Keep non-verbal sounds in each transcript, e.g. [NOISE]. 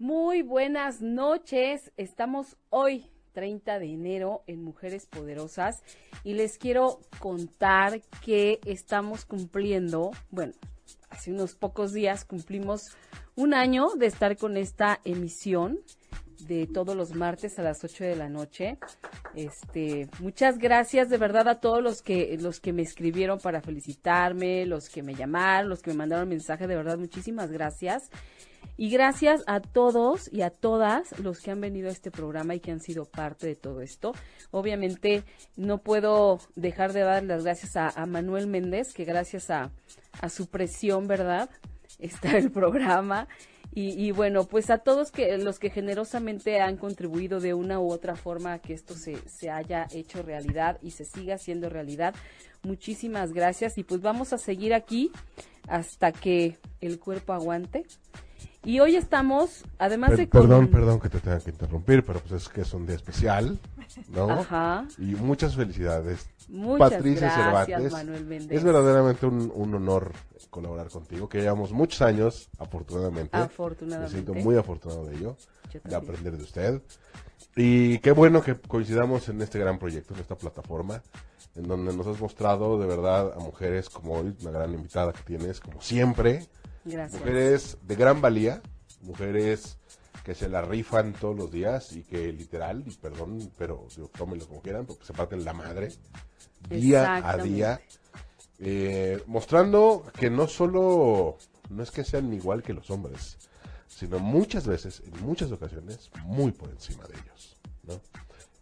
Muy buenas noches. Estamos hoy 30 de enero en Mujeres Poderosas y les quiero contar que estamos cumpliendo, bueno, hace unos pocos días cumplimos un año de estar con esta emisión de todos los martes a las 8 de la noche. Este, muchas gracias de verdad a todos los que los que me escribieron para felicitarme, los que me llamaron, los que me mandaron mensaje, de verdad muchísimas gracias. Y gracias a todos y a todas los que han venido a este programa y que han sido parte de todo esto. Obviamente no puedo dejar de dar las gracias a, Manuel Méndez, que gracias a, su presión, ¿verdad? [LAUGHS] Está el programa. Y, bueno, pues a todos que, los que generosamente han contribuido de una u otra forma a que esto se, se haya hecho realidad y se siga haciendo realidad, muchísimas gracias. Y pues vamos a seguir aquí hasta que el cuerpo aguante. Y hoy estamos, además de... Perdón, perdón que te tenga que interrumpir, pero pues es que es un día especial, ¿no? Ajá. Y muchas felicidades. Muchas Patricia gracias, Manuel Méndez. Es verdaderamente un, honor colaborar contigo, que llevamos muchos años, afortunadamente. Afortunadamente. Me siento muy afortunado de ello, de aprender de usted. Y qué bueno que coincidamos en este gran proyecto, en esta plataforma, en donde nos has mostrado de verdad a mujeres como hoy, una gran invitada que tienes, como siempre, Mujeres de gran valía, mujeres que se la rifan todos los días y que literal, y perdón, pero tómenlo como quieran, porque se parten la madre día a día, eh, mostrando que no solo, no es que sean igual que los hombres, sino muchas veces, en muchas ocasiones, muy por encima de ellos. ¿no?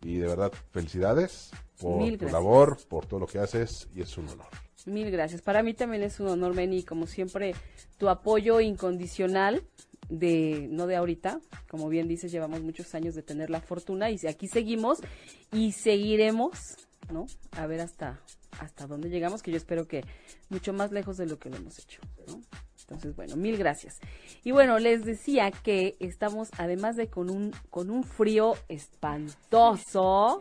Y de verdad, felicidades por tu labor, por todo lo que haces, y es un honor. Mil gracias. Para mí también es un honor, Meni, como siempre, tu apoyo incondicional de no de ahorita, como bien dices, llevamos muchos años de tener la fortuna y aquí seguimos y seguiremos, ¿no? A ver hasta hasta dónde llegamos, que yo espero que mucho más lejos de lo que lo hemos hecho, ¿no? Entonces, bueno, mil gracias. Y bueno, les decía que estamos, además de con un, con un frío espantoso,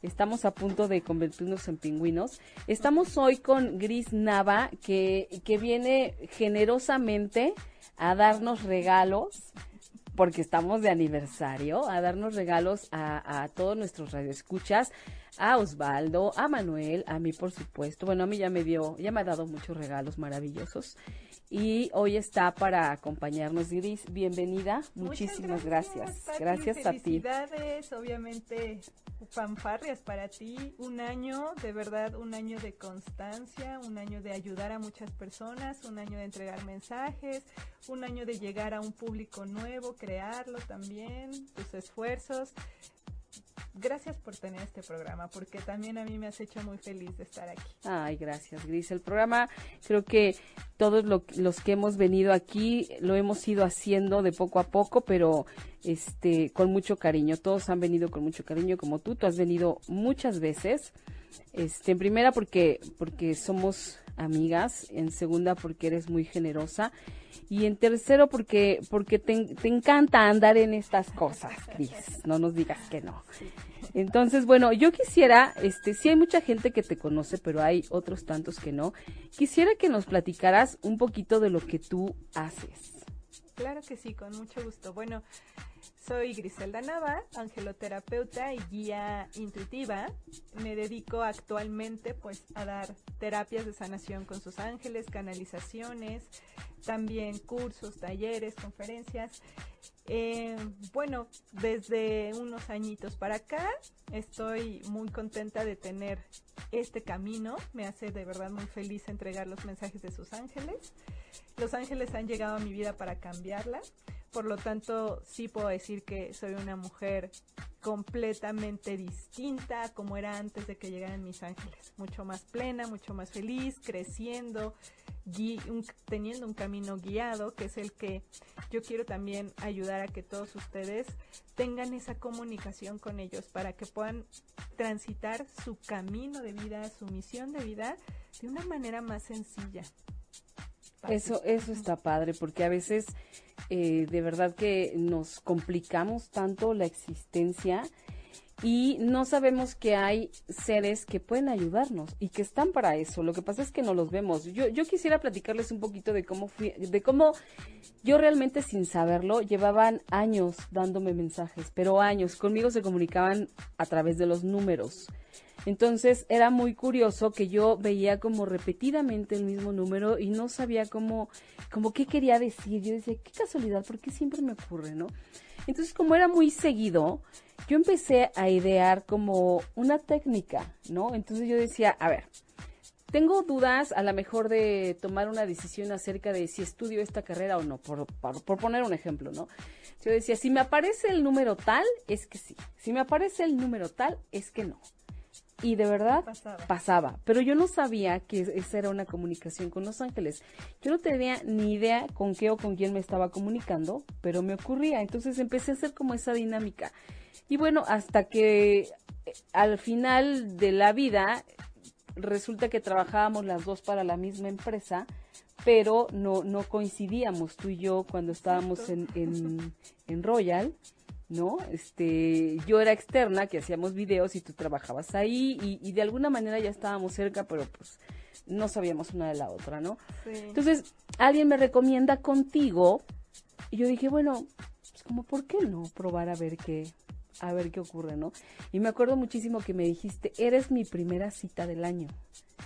estamos a punto de convertirnos en pingüinos. Estamos hoy con Gris Nava, que, que viene generosamente a darnos regalos porque estamos de aniversario, a darnos regalos a, a todos nuestros radioescuchas, a Osvaldo, a Manuel, a mí por supuesto. Bueno, a mí ya me dio, ya me ha dado muchos regalos maravillosos y hoy está para acompañarnos Gris. Bienvenida, muchísimas gracias. Gracias, a ti. Felicidades, obviamente fanfarrias para ti, un año, de verdad, un año de constancia, un año de ayudar a muchas personas, un año de entregar mensajes, un año de llegar a un público nuevo, crearlo también, tus esfuerzos gracias por tener este programa, porque también a mí me has hecho muy feliz de estar aquí. Ay, gracias, Gris. El programa, creo que todos los que hemos venido aquí lo hemos ido haciendo de poco a poco, pero este con mucho cariño. Todos han venido con mucho cariño, como tú. Tú has venido muchas veces. Este, en primera porque porque somos amigas, en segunda porque eres muy generosa y en tercero porque porque te, te encanta andar en estas cosas, Cris, no nos digas que no. Entonces, bueno, yo quisiera, este, sí hay mucha gente que te conoce, pero hay otros tantos que no. Quisiera que nos platicaras un poquito de lo que tú haces. Claro que sí, con mucho gusto. Bueno, soy Griselda Nava, angeloterapeuta y guía intuitiva. Me dedico actualmente pues a dar terapias de sanación con sus ángeles, canalizaciones, también cursos, talleres, conferencias. Eh, bueno, desde unos añitos para acá estoy muy contenta de tener este camino. Me hace de verdad muy feliz entregar los mensajes de sus ángeles. Los ángeles han llegado a mi vida para cambiarla. Por lo tanto, sí puedo decir que soy una mujer completamente distinta como era antes de que llegaran mis ángeles. Mucho más plena, mucho más feliz, creciendo, teniendo un camino guiado, que es el que yo quiero también ayudar a que todos ustedes tengan esa comunicación con ellos para que puedan transitar su camino de vida, su misión de vida de una manera más sencilla. Eso, eso está padre, porque a veces eh, de verdad que nos complicamos tanto la existencia y no sabemos que hay seres que pueden ayudarnos y que están para eso. Lo que pasa es que no los vemos. Yo, yo quisiera platicarles un poquito de cómo fui, de cómo yo realmente sin saberlo llevaban años dándome mensajes, pero años. Conmigo se comunicaban a través de los números. Entonces era muy curioso que yo veía como repetidamente el mismo número y no sabía cómo, como qué quería decir. Yo decía, qué casualidad, porque siempre me ocurre, ¿no? Entonces, como era muy seguido, yo empecé a idear como una técnica, ¿no? Entonces yo decía, a ver, tengo dudas a lo mejor de tomar una decisión acerca de si estudio esta carrera o no, por, por, poner un ejemplo, ¿no? Yo decía, si me aparece el número tal, es que sí. Si me aparece el número tal, es que no. Y de verdad pasaba. Pero yo no sabía que esa era una comunicación con los ángeles. Yo no tenía ni idea con qué o con quién me estaba comunicando, pero me ocurría. Entonces empecé a hacer como esa dinámica. Y bueno, hasta que eh, al final de la vida resulta que trabajábamos las dos para la misma empresa, pero no, no coincidíamos tú y yo cuando estábamos en, en, [LAUGHS] en Royal. ¿No? Este, yo era externa, que hacíamos videos y tú trabajabas ahí y, de alguna manera ya estábamos cerca, pero pues no sabíamos una de la otra, ¿no? Entonces, alguien me recomienda contigo y yo dije, bueno, pues como, ¿por qué no probar a ver qué, a ver qué ocurre, ¿no? Y me acuerdo muchísimo que me dijiste, eres mi primera cita del año. [LAUGHS]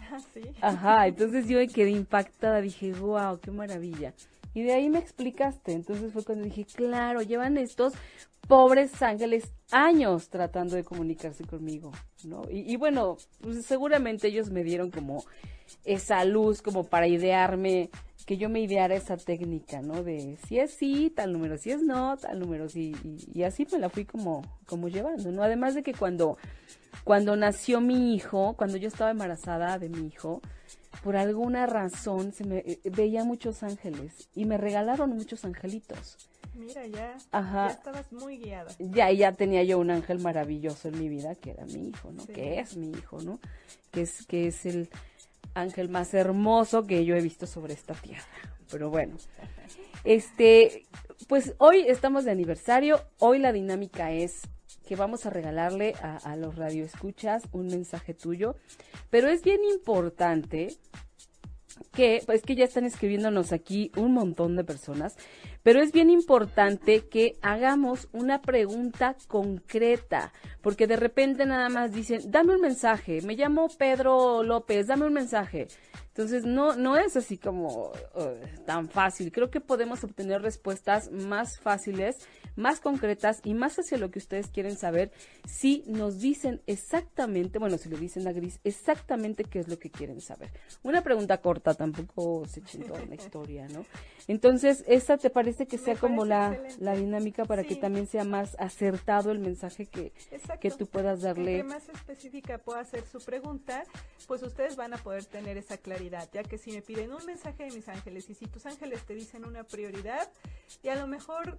Ah, sí. Ajá, entonces yo me quedé impactada, dije, wow, qué maravilla. Y de ahí me explicaste, entonces fue cuando dije, claro, llevan estos pobres ángeles años tratando de comunicarse conmigo, ¿no? Y, bueno, pues seguramente ellos me dieron como esa luz como para idearme, que yo me ideara esa técnica, ¿no? De si es sí, tal número, si es no, tal número, sí, y, así me la fui como, como llevando, ¿no? Además de que cuando, cuando nació mi hijo, cuando yo estaba embarazada de mi hijo, por alguna razón se me eh, veía muchos ángeles y me regalaron muchos angelitos. Mira, ya, ya estabas muy guiada. Ya, ya tenía yo un ángel maravilloso en mi vida, que era mi hijo, ¿no? Que es mi hijo, ¿no? Que es, que es el ángel más hermoso que yo he visto sobre esta tierra. Pero bueno, este, pues hoy estamos de aniversario. Hoy la dinámica es que vamos a regalarle a, a los radioescuchas un mensaje tuyo. Pero es bien importante que, pues que ya están escribiéndonos aquí un montón de personas, pero es bien importante que hagamos una pregunta concreta, porque de repente nada más dicen, dame un mensaje, me llamo Pedro López, dame un mensaje. Entonces no, no es así como uh, tan fácil. Creo que podemos obtener respuestas más fáciles más concretas y más hacia lo que ustedes quieren saber si nos dicen exactamente, bueno, si le dicen a Gris, exactamente qué es lo que quieren saber. Una pregunta corta, tampoco se toda la [LAUGHS] historia, ¿no? Entonces, ¿esta te parece que sea como la, la, dinámica para que también sea más acertado el mensaje que, que tú puedas darle? Entre más específica pueda ser su pregunta, pues ustedes van a poder tener esa claridad, ya que si me piden un mensaje de mis ángeles y si tus ángeles te dicen una prioridad, y a lo mejor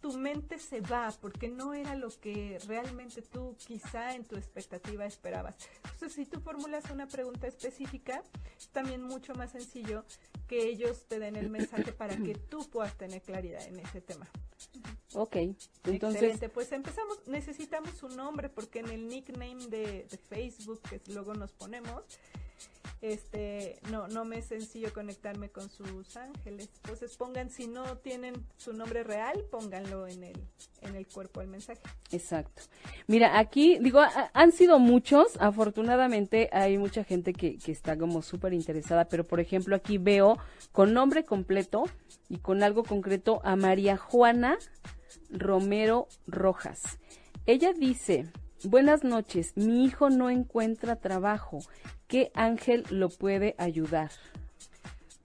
tu mente se va porque no era lo que realmente tú quizá en tu expectativa esperabas. Entonces, si tú formulas una pregunta específica, es también mucho más sencillo que ellos te den el mensaje para que tú puedas tener claridad en ese tema. Ok, entonces... Excelente, pues empezamos, necesitamos un nombre porque en el nickname de, de Facebook que luego nos ponemos, este no no me es sencillo conectarme con sus ángeles. Entonces pongan si no tienen su nombre real pónganlo en el en el cuerpo del mensaje. Exacto. Mira aquí digo han sido muchos. Afortunadamente hay mucha gente que, que está como súper interesada pero por ejemplo aquí veo con nombre completo y con algo concreto a María Juana Romero Rojas. Ella dice Buenas noches, mi hijo no encuentra trabajo. ¿Qué ángel lo puede ayudar?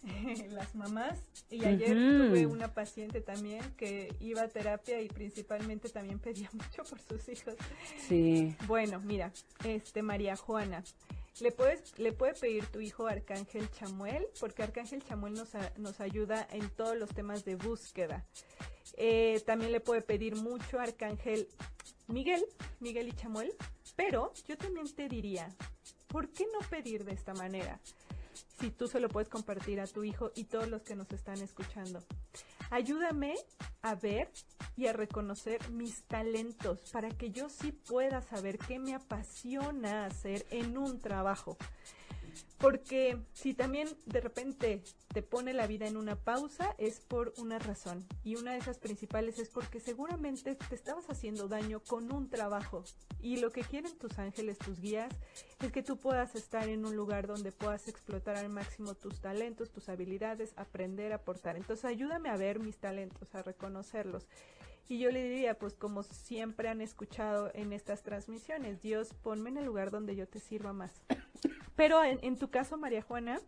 [LAUGHS] Las mamás. Y ayer tuve una paciente también que iba a terapia y principalmente también [LAUGHS] pedía mucho por sus hijos. Sí. Bueno, mira, este María Juana. Le puedes, le puede pedir tu hijo Arcángel Chamuel, porque Arcángel Chamuel nos, nos ayuda en todos los temas de búsqueda. Eh, también le puede pedir mucho Arcángel Miguel, Miguel y Chamuel, pero yo también te diría, ¿por qué no pedir de esta manera? Si tú se lo puedes compartir a tu hijo y todos los que nos están escuchando. Ayúdame a ver y a reconocer mis talentos para que yo sí pueda saber qué me apasiona hacer en un trabajo. Porque si también de repente te pone la vida en una pausa es por una razón. Y una de esas principales es porque seguramente te estabas haciendo daño con un trabajo. Y lo que quieren tus ángeles, tus guías, es que tú puedas estar en un lugar donde puedas explotar al máximo tus talentos, tus habilidades, aprender, aportar. Entonces ayúdame a ver mis talentos, a reconocerlos. Y yo le diría, pues como siempre han escuchado en estas transmisiones, Dios, ponme en el lugar donde yo te sirva más. Pero en, tu caso, María Juana,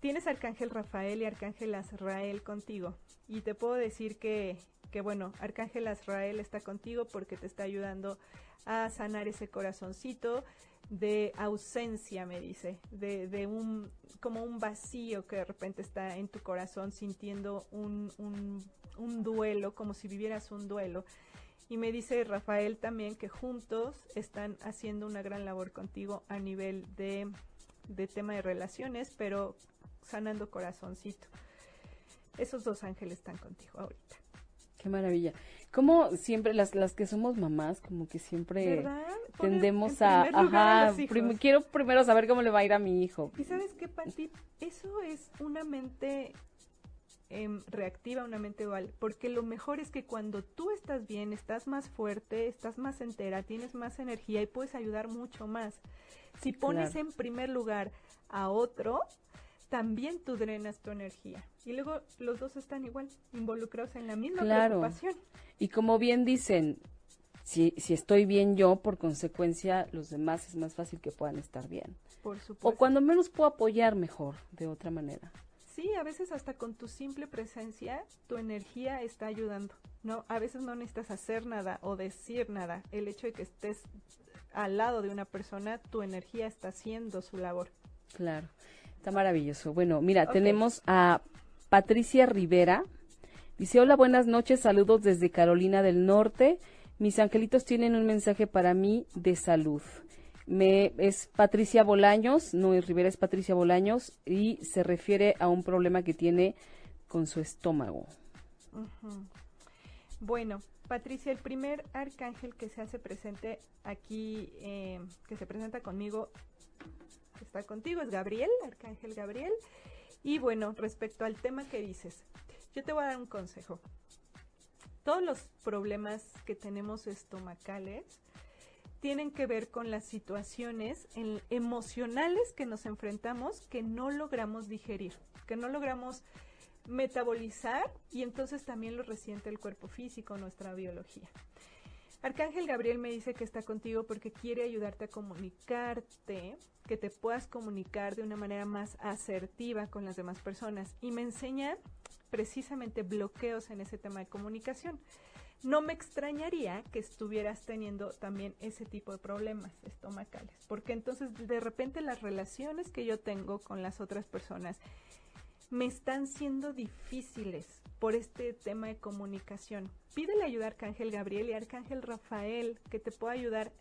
tienes Arcángel Rafael y Arcángel Azrael contigo. Y te puedo decir que, que, bueno, Arcángel Azrael está contigo porque te está ayudando a sanar ese corazoncito de ausencia, me dice, de, de un, como un vacío que de repente está en tu corazón sintiendo un, un, un duelo, como si vivieras un duelo. Y me dice Rafael también que juntos están haciendo una gran labor contigo a nivel de, tema de relaciones, pero sanando corazoncito. Esos dos ángeles están contigo ahorita. Qué maravilla. Como siempre, las, las que somos mamás, como que siempre tendemos a... Ajá, quiero primero saber cómo le va a ir a mi hijo. Y sabes qué, Pati, eso es una mente Em, reactiva una mente dual, porque lo mejor es que cuando tú estás bien, estás más fuerte, estás más entera, tienes más energía y puedes ayudar mucho más. Si pones en primer lugar a otro, también tú drenas tu energía. Y luego los dos están igual, involucrados en la misma preocupación. Y como bien dicen, si, si estoy bien yo, por consecuencia, los demás es más fácil que puedan estar bien. Por supuesto. O cuando menos puedo apoyar mejor, de otra manera. Sí, a veces hasta con tu simple presencia, tu energía está ayudando. No, a veces no necesitas hacer nada o decir nada. El hecho de que estés al lado de una persona, tu energía está haciendo su labor. Claro, está maravilloso. Bueno, mira, tenemos a Patricia Rivera. Dice, hola, buenas noches, saludos desde Carolina del Norte. Mis angelitos tienen un mensaje para mí de salud. Me, es Patricia Bolaños, no es Rivera, es Patricia Bolaños y se refiere a un problema que tiene con su estómago. Bueno, Patricia, el primer arcángel que se hace presente aquí, eh, que se presenta conmigo, está contigo, es Gabriel, arcángel Gabriel. Y bueno, respecto al tema que dices, yo te voy a dar un consejo. Todos los problemas que tenemos estomacales, tienen que ver con las situaciones emocionales que nos enfrentamos que no logramos digerir, que no logramos metabolizar y entonces también lo resiente el cuerpo físico, nuestra biología. Arcángel Gabriel me dice que está contigo porque quiere ayudarte a comunicarte, que te puedas comunicar de una manera más asertiva con las demás personas y me enseña precisamente bloqueos en ese tema de comunicación no me extrañaría que estuvieras teniendo también ese tipo de problemas estomacales, porque entonces de repente las relaciones que yo tengo con las otras personas me están siendo difíciles por este tema de comunicación. Pídele ayuda a Arcángel Gabriel y Arcángel Rafael que te pueda ayudar.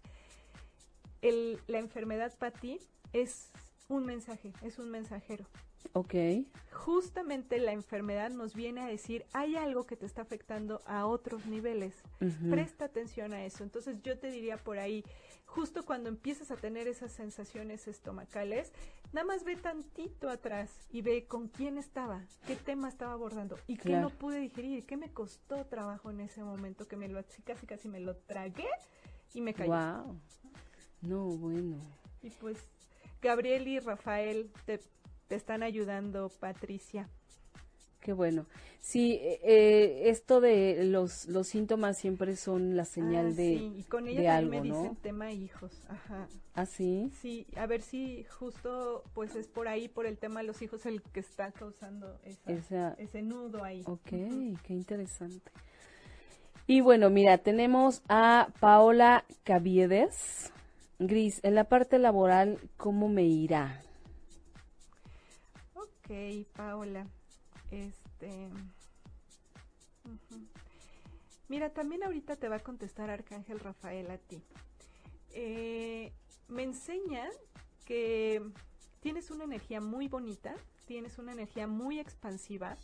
La enfermedad para ti es un mensaje, es un mensajero. Ok. Justamente la enfermedad nos viene a decir, hay algo que te está afectando a otros niveles. Presta atención a eso. Entonces yo te diría por ahí, justo cuando empiezas a tener esas sensaciones estomacales, nada más ve tantito atrás y ve con quién estaba, qué tema estaba abordando y qué no pude digerir, qué me costó trabajo en ese momento, que me lo casi casi me lo tragué y me caí. Wow. No, bueno. Y pues Gabriel y Rafael te, te están ayudando, Patricia. Qué bueno. Sí, eh, eh, esto de los, los síntomas siempre son la señal ah, de. Sí, y con ella también me dicen tema hijos. Ajá. ¿Ah, sí? Sí, a ver si justo pues es por ahí, por el tema de los hijos, el que está causando ese nudo ahí. Ok, qué interesante. Y bueno, mira, tenemos a Paola Caviedes. Gris, en la parte laboral, ¿cómo me irá? Ok, Paola. Este. Mira, también ahorita te va a contestar Arcángel Rafael a ti. Eh, me enseña que tienes una energía muy bonita, tienes una energía muy expansiva.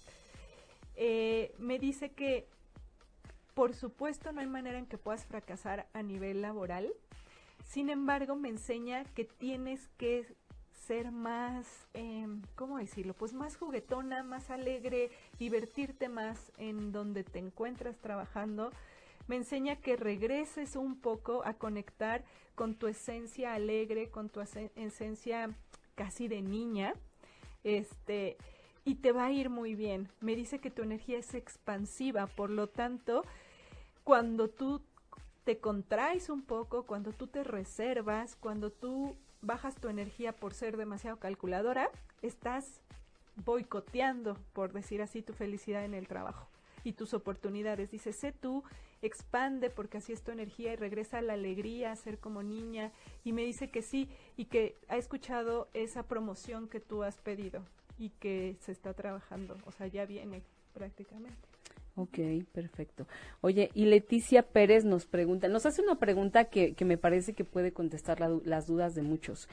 Eh, me dice que, por supuesto, no hay manera en que puedas fracasar a nivel laboral. Sin embargo, me enseña que tienes que ser más, eh, ¿cómo decirlo? Pues más juguetona, más alegre, divertirte más en donde te encuentras trabajando. Me enseña que regreses un poco a conectar con tu esencia alegre, con tu esencia casi de niña. Este, y te va a ir muy bien. Me dice que tu energía es expansiva, por lo tanto, cuando tú te contraes un poco, cuando tú te reservas, cuando tú bajas tu energía por ser demasiado calculadora, estás boicoteando, por decir así, tu felicidad en el trabajo y tus oportunidades. Dice, sé tú, expande porque así es tu energía y regresa a la alegría, a ser como niña. Y me dice que sí y que ha escuchado esa promoción que tú has pedido y que se está trabajando, o sea, ya viene prácticamente. Ok, perfecto. Oye, y Leticia Pérez nos pregunta, nos hace una pregunta que, que me parece que puede contestar las dudas de muchos.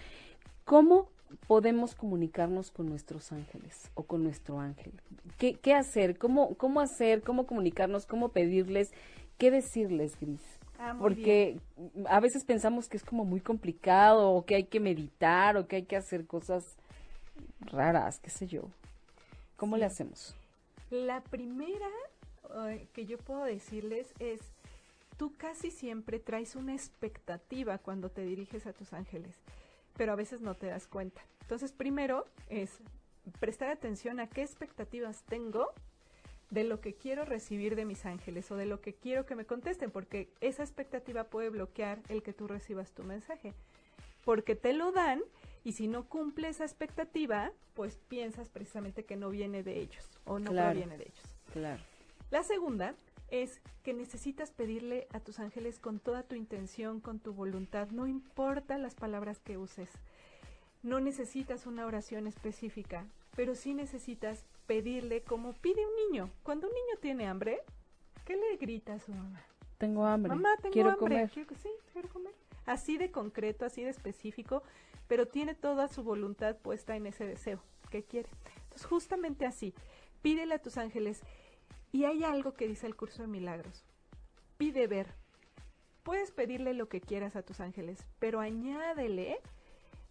¿Cómo podemos comunicarnos con nuestros ángeles o con nuestro ángel? ¿Qué, qué hacer? ¿Cómo, ¿Cómo hacer? ¿Cómo comunicarnos? ¿Cómo pedirles? ¿Qué decirles, Gris? Ah, Porque a veces pensamos que es como muy complicado o que hay que meditar o que hay que hacer cosas raras, qué sé yo. ¿Cómo le hacemos? La primera que yo puedo decirles es, tú casi siempre traes una expectativa cuando te diriges a tus ángeles, pero a veces no te das cuenta. Entonces, primero es prestar atención a qué expectativas tengo de lo que quiero recibir de mis ángeles o de lo que quiero que me contesten, porque esa expectativa puede bloquear el que tú recibas tu mensaje, porque te lo dan y si no cumple esa expectativa, pues piensas precisamente que no viene de ellos o no proviene de ellos. Claro. La segunda es que necesitas pedirle a tus ángeles con toda tu intención, con tu voluntad, no importa las palabras que uses. No necesitas una oración específica, pero sí necesitas pedirle como pide un niño. Cuando un niño tiene hambre, ¿qué le grita a su mamá? Tengo hambre. Mamá, tengo quiero hambre. Comer. sí, quiero comer. Así de concreto, así de específico, pero tiene toda su voluntad puesta en ese deseo que quiere. Entonces, justamente así, pídele a tus ángeles, y hay algo que dice el curso de milagros. Pide ver. Puedes pedirle lo que quieras a tus ángeles, pero añádele,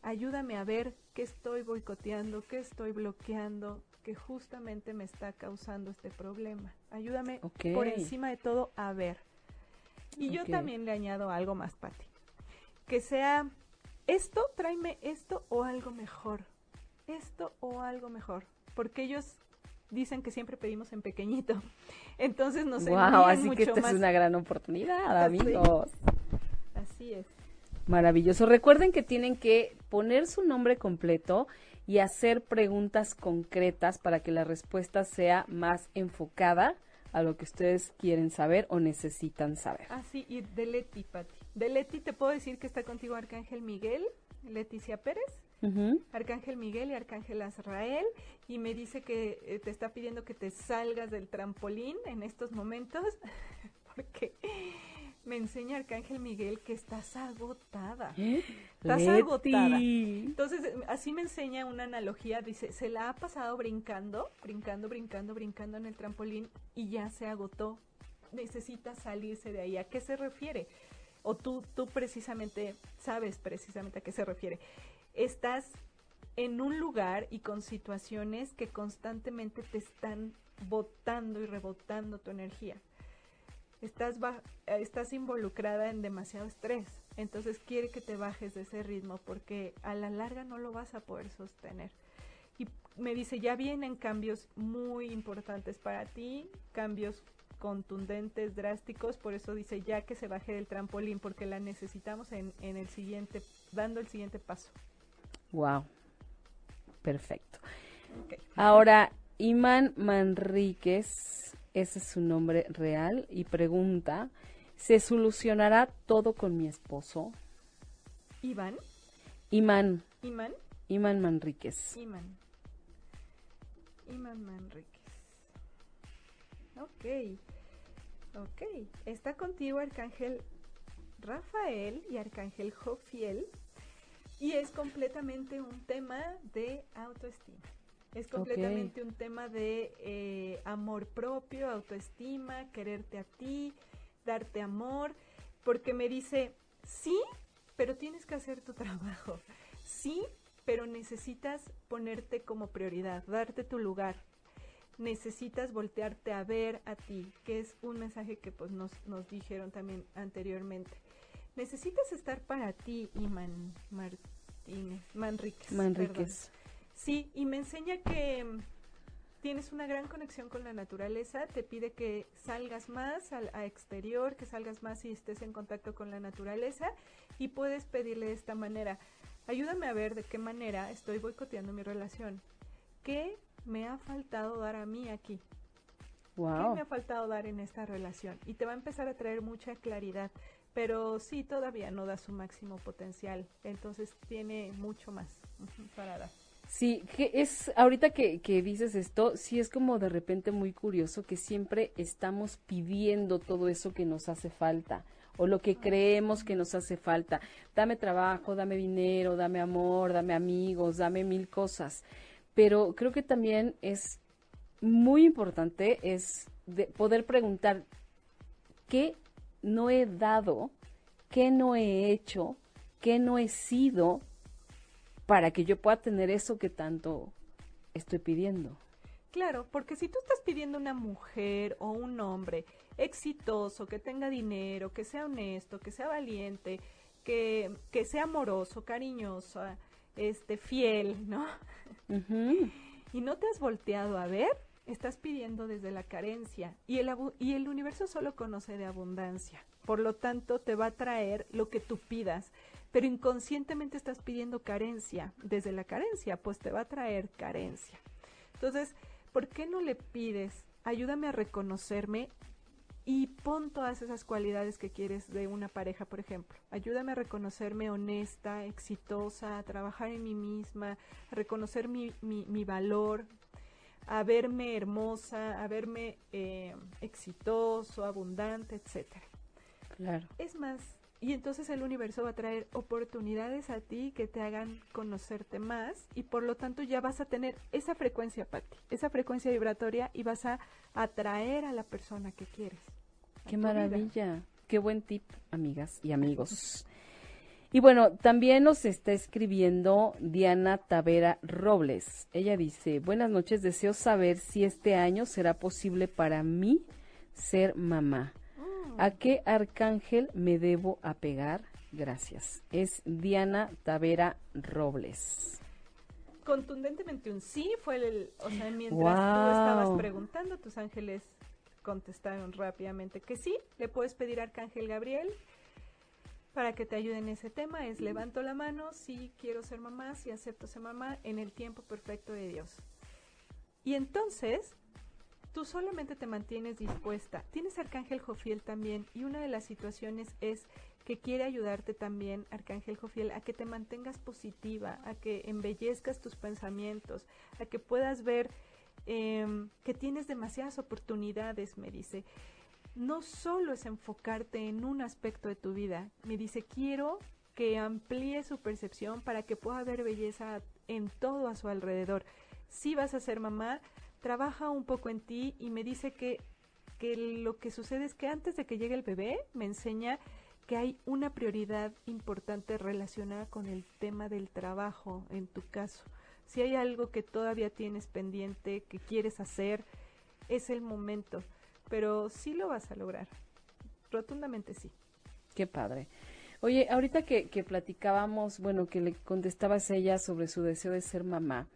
ayúdame a ver qué estoy boicoteando, qué estoy bloqueando, que justamente me está causando este problema. Ayúdame por encima de todo a ver. Y yo también le añado algo más, Patti. Que sea esto, tráeme esto o algo mejor. Esto o algo mejor. Porque ellos dicen que siempre pedimos en pequeñito. [LAUGHS] Entonces nos wow, así que esta es una gran oportunidad, amigos. Así es. Maravilloso. Recuerden que tienen que poner su nombre completo y hacer preguntas concretas para que la respuesta sea más enfocada a lo que ustedes quieren saber o necesitan saber. Así, y de Leti, Pati. De Leti te puedo decir que está contigo Arcángel Miguel, Leticia Pérez. Arcángel Miguel y Arcángel Azrael, y me dice que eh, te está pidiendo que te salgas del trampolín en estos momentos, [LAUGHS] porque me enseña Arcángel Miguel que estás agotada. ¿Eh? Estás agotada. Entonces, así me enseña una analogía. Dice, se la ha pasado brincando, brincando, brincando, brincando en el trampolín y ya se agotó. Necesita salirse de ahí. ¿A qué se refiere? O tú, tú precisamente sabes precisamente a qué se refiere. Estás en un lugar y con situaciones que constantemente te están botando y rebotando tu energía estás, estás involucrada en demasiado estrés. Entonces quiere que te bajes de ese ritmo porque a la larga no lo vas a poder sostener. Y me dice, ya vienen cambios muy importantes para ti, cambios contundentes, drásticos, por eso dice ya que se baje del trampolín, porque la necesitamos en, en el siguiente, dando el siguiente paso. Wow, perfecto. Ahora, Iman Manríquez ese es su nombre real, y pregunta, ¿se solucionará todo con mi esposo? Iván. Imán. Imán. Imán Manríquez. Imán. Imán Manríquez. Ok. Ok. Está contigo Arcángel Rafael y Arcángel Jofiel. Y es completamente un tema de autoestima. Es completamente un tema de eh, amor propio, autoestima, quererte a ti, darte amor, porque me dice, sí, pero tienes que hacer tu [LAUGHS] trabajo. Sí, pero necesitas ponerte como prioridad, darte tu lugar. Necesitas voltearte a ver a ti, que es un mensaje que pues nos, nos dijeron también anteriormente. Necesitas estar para ti, Iman Martínez, Manríquez. Manríquez. Sí, y me enseña que mm, tienes una gran conexión con la naturaleza, te pide que salgas más al exterior, que salgas más y estés en contacto con la naturaleza y puedes pedirle de esta manera, ayúdame a ver de qué manera estoy boicoteando mi relación. ¿Qué me ha faltado dar a mí aquí? ¿Qué me ha faltado dar en esta relación? Y te va a empezar a traer mucha claridad, pero sí, todavía no da su máximo potencial, entonces tiene mucho más para dar. Sí, que es, ahorita que, que dices esto, sí es como de repente muy curioso que siempre estamos pidiendo todo eso que nos hace falta o lo que creemos que nos hace falta. Dame trabajo, dame dinero, dame amor, dame amigos, dame mil cosas. Pero creo que también es muy importante es de poder preguntar qué no he dado, qué no he hecho, qué no he sido para que yo pueda tener eso que tanto estoy pidiendo. Claro, porque si tú estás pidiendo una mujer o un hombre exitoso, que tenga dinero, que sea honesto, que sea valiente, que, que sea amoroso, cariñoso, este, fiel, ¿no? [LAUGHS] y no te has volteado a ver, estás pidiendo desde la carencia y el, y el universo solo conoce de abundancia. Por lo tanto, te va a traer lo que tú pidas pero inconscientemente estás pidiendo carencia. Desde la carencia, pues te va a traer carencia. Entonces, ¿por qué no le pides, ayúdame a reconocerme y pon todas esas cualidades que quieres de una pareja, por ejemplo. Ayúdame a reconocerme honesta, exitosa, a trabajar en mí misma, a reconocer mi, mi, valor, a verme hermosa, a verme eh, exitoso, abundante, etcétera. Claro. Es más, y entonces el universo va a traer oportunidades a ti que te hagan conocerte más y por lo tanto ya vas a tener esa frecuencia, Patti, esa frecuencia vibratoria y vas a atraer a la persona que quieres. Qué maravilla, qué buen tip, amigas y amigos. [LAUGHS] Y bueno, también nos está escribiendo Diana Tavera Robles. Ella dice, buenas noches, deseo saber si este año será posible para mí ser mamá. ¿A qué arcángel me debo apegar? Gracias. Es Diana Tavera Robles. Contundentemente un sí fue el, o sea, mientras tú estabas preguntando, tus ángeles contestaron rápidamente que sí. Le puedes pedir a Arcángel Gabriel para que te ayude en ese tema. Es levanto la mano, sí quiero ser mamá, sí acepto ser mamá en el tiempo perfecto de Dios. Y entonces tú solamente te mantienes dispuesta. Tienes Arcángel Jofiel también y una de las situaciones es que quiere ayudarte también, Arcángel Jofiel, a que te mantengas positiva, a que embellezcas tus pensamientos, a que puedas ver em, que tienes demasiadas oportunidades, me dice. No solo es enfocarte en un aspecto de tu vida. Me dice, quiero que amplíe su percepción para que pueda ver belleza en todo a su alrededor. Si vas a ser mamá, trabaja un poco en ti y me dice que, que lo que sucede es que antes de que llegue el bebé, me enseña que hay una prioridad importante relacionada con el tema del trabajo en tu caso. Si hay algo que todavía tienes pendiente, que quieres hacer, es el momento. Pero sí lo vas a lograr. Rotundamente sí. Qué padre. Oye, ahorita que, que platicábamos, bueno, que le contestabas a ella sobre su deseo de ser mamá,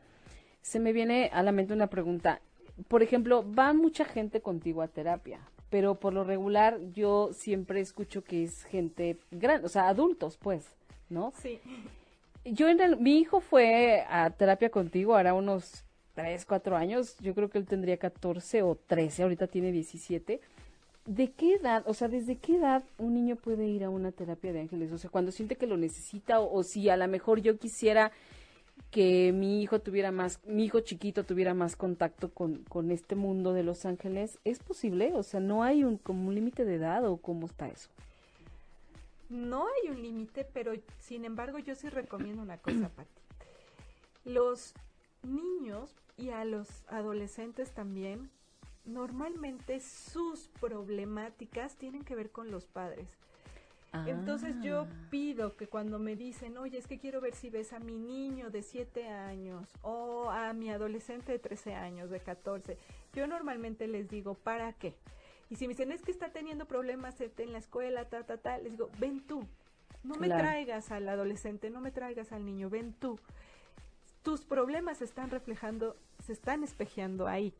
se me viene a la mente una pregunta. Por ejemplo, va mucha gente contigo a terapia, pero por lo regular yo siempre escucho que es gente grande, o sea, adultos, pues, ¿no? Sí. Yo en el, mi hijo fue a terapia contigo, hará unos 3, 4 años, yo creo que él tendría 14 o 13, ahorita tiene 17. ¿De qué edad, o sea, desde qué edad un niño puede ir a una terapia de ángeles? O sea, cuando siente que lo necesita o, si a lo mejor yo quisiera que mi hijo tuviera más, mi hijo chiquito tuviera más contacto con, con este mundo de los ángeles, ¿es posible? O sea, ¿no hay un, como un límite de edad o cómo está eso? No hay un límite, pero sin embargo yo sí recomiendo una cosa, Pati. Los niños y a los adolescentes también, normalmente sus problemáticas tienen que ver con los padres. Entonces yo Ah. pido que cuando me dicen, oye, es que quiero ver si ves a mi niño de 7 años o a mi adolescente de 13 años, de 14, yo normalmente les digo, ¿para qué? Y si me dicen, es que está teniendo problemas en la escuela, ta, ta, ta, les digo, ven tú, no me Claro. traigas al adolescente, no me traigas al niño, ven tú. Tus problemas se están reflejando, se están espejeando ahí.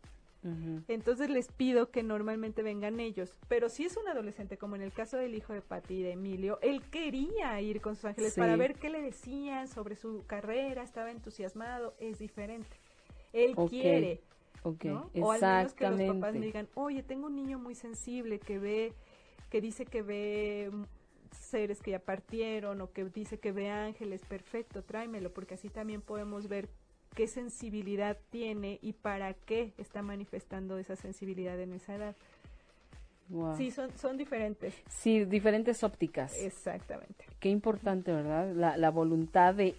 Entonces les pido que normalmente vengan ellos. Pero si es un adolescente, como en el caso del hijo de Pati y de Emilio, él quería ir con sus ángeles Sí. para ver qué le decían sobre su carrera, estaba entusiasmado, es diferente. Él quiere. O al menos que los papás me digan, oye, tengo un niño muy sensible que ve, que dice que ve seres que ya partieron o que dice que ve ángeles, perfecto, tráemelo, porque así también podemos ver qué sensibilidad tiene y para qué está manifestando esa sensibilidad en esa edad. Sí, son, son diferentes. Sí, diferentes ópticas. Exactamente. Qué importante, ¿verdad? La, la voluntad de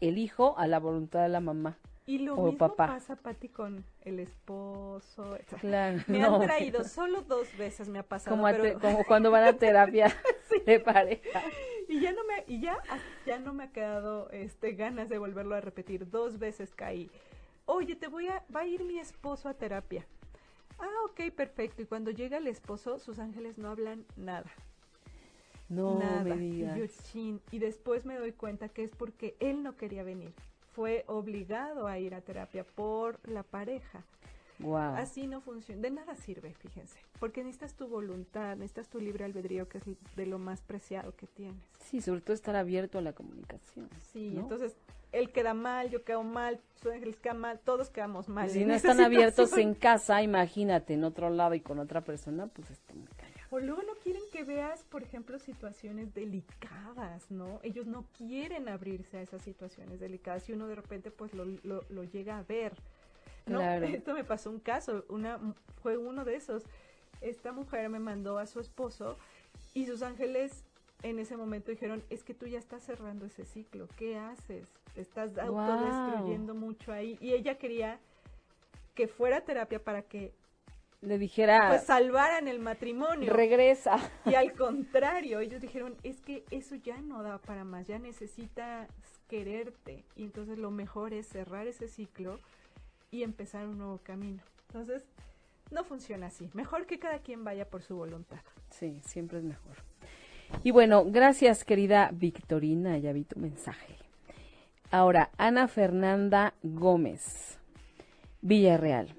el hijo a la voluntad de la mamá. Y lo O mismo papá. pasa, Pati, con el esposo. Claro, Me no. han traído, solo dos veces me ha pasado. Como, pero- como cuando van a terapia [LAUGHS] [LAUGHS] de pareja. Y ya no me, y ya, ya no me ha quedado este ganas de volverlo a repetir. Dos veces caí. Oye, te voy a, va a ir mi esposo a terapia. Ah, ok, perfecto. Y cuando llega el esposo, sus ángeles no hablan nada. No nada. me digas. Y después me doy cuenta que es porque él no quería venir. Fue obligado a ir a terapia por la pareja. Wow. Así no funciona. De nada sirve, fíjense. Porque necesitas tu voluntad, necesitas tu libre albedrío, que es de lo más preciado que tienes. Sí, sobre todo estar abierto a la comunicación. Sí, ¿no? entonces él queda mal, yo quedo mal, su ángeles queda mal, todos quedamos mal. [LAUGHS] si en no están abiertos en casa, imagínate en otro lado y con otra persona, pues está muy cañón. O luego no quieren que veas, por ejemplo, situaciones delicadas, ¿no? Ellos no quieren abrirse a esas situaciones delicadas y uno de repente pues lo, lo, lo llega a ver. ¿no? Claro. [LAUGHS] Esto me pasó un caso, una fue uno de esos. Esta mujer me mandó a su esposo y sus ángeles en ese momento dijeron, es que tú ya estás cerrando ese ciclo, ¿qué haces? Te estás autodestruyendo mucho ahí. Y ella quería que fuera terapia para que Le dijera, pues salvaran el matrimonio. regresa. Y al contrario, ellos dijeron, es que eso ya no da para más, ya necesitas quererte. Y entonces lo mejor es cerrar ese ciclo y empezar un nuevo camino. Entonces, no funciona así. Mejor que cada quien vaya por su voluntad. Sí, siempre es mejor. Y bueno, gracias querida Victorina, ya vi tu mensaje. Ahora, Ana Fernanda Gómez, Villarreal.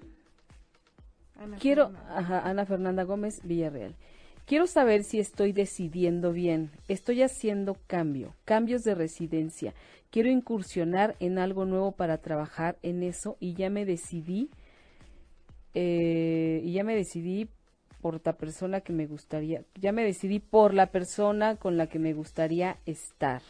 Ana Quiero, Fernanda. ajá, Ana Fernanda Gómez, Villarreal. Quiero saber si estoy decidiendo bien. Estoy haciendo cambio, cambios de residencia. Quiero incursionar en algo nuevo para trabajar en eso y ya me decidí. Eh, y ya me decidí por la persona que me gustaría. Ya me decidí por la persona con la que me gustaría estar.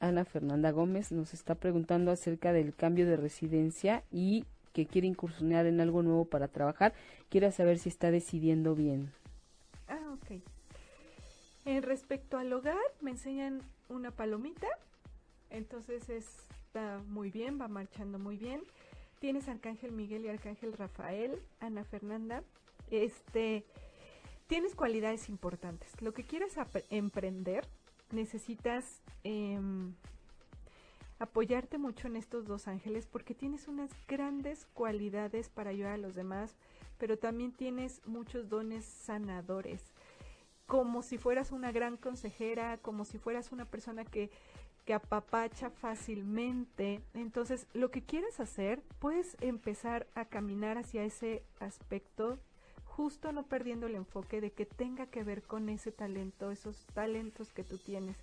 Ana Fernanda Gómez nos está preguntando acerca del cambio de residencia y que quiere incursionar en algo nuevo para trabajar, quiere saber si está decidiendo bien. Ah, ok. En respecto al hogar, me enseñan una palomita, entonces está muy bien, va marchando muy bien. Tienes Arcángel Miguel y Arcángel Rafael, Ana Fernanda. Este, tienes cualidades importantes. Lo que quieres emprender, necesitas em, apoyarte mucho en estos dos ángeles porque tienes unas grandes cualidades para ayudar a los demás, pero también tienes muchos dones sanadores, como si fueras una gran consejera, como si fueras una persona que, que apapacha fácilmente. Entonces, lo que quieras hacer, puedes empezar a caminar hacia ese aspecto justo no perdiendo el enfoque de que tenga que ver con ese talento, esos talentos que tú tienes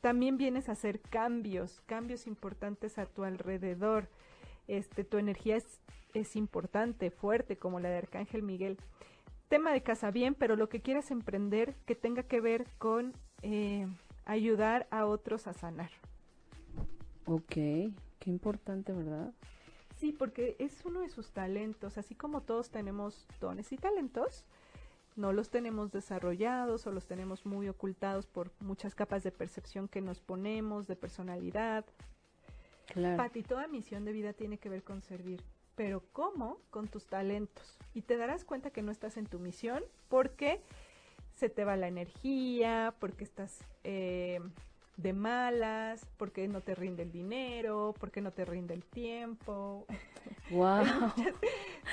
también vienes a hacer cambios, cambios importantes a tu alrededor. Este, tu energía es, es importante, fuerte, como la de Arcángel Miguel. Tema de casa bien, pero lo que quieras emprender que tenga que ver con eh, ayudar a otros a sanar. Ok, qué importante, ¿verdad? Sí, porque es uno de sus talentos, así como todos tenemos dones y talentos, no los tenemos desarrollados o los tenemos muy ocultados por muchas capas de percepción que nos ponemos, de personalidad. Claro. Pati, toda misión de vida tiene que ver con servir. Pero ¿cómo? Con tus talentos. Y te darás cuenta que no estás en tu misión porque se te va la energía, porque estás eh, de malas, porque no te rinde el dinero, porque no te rinde el tiempo. [LAUGHS] Wow.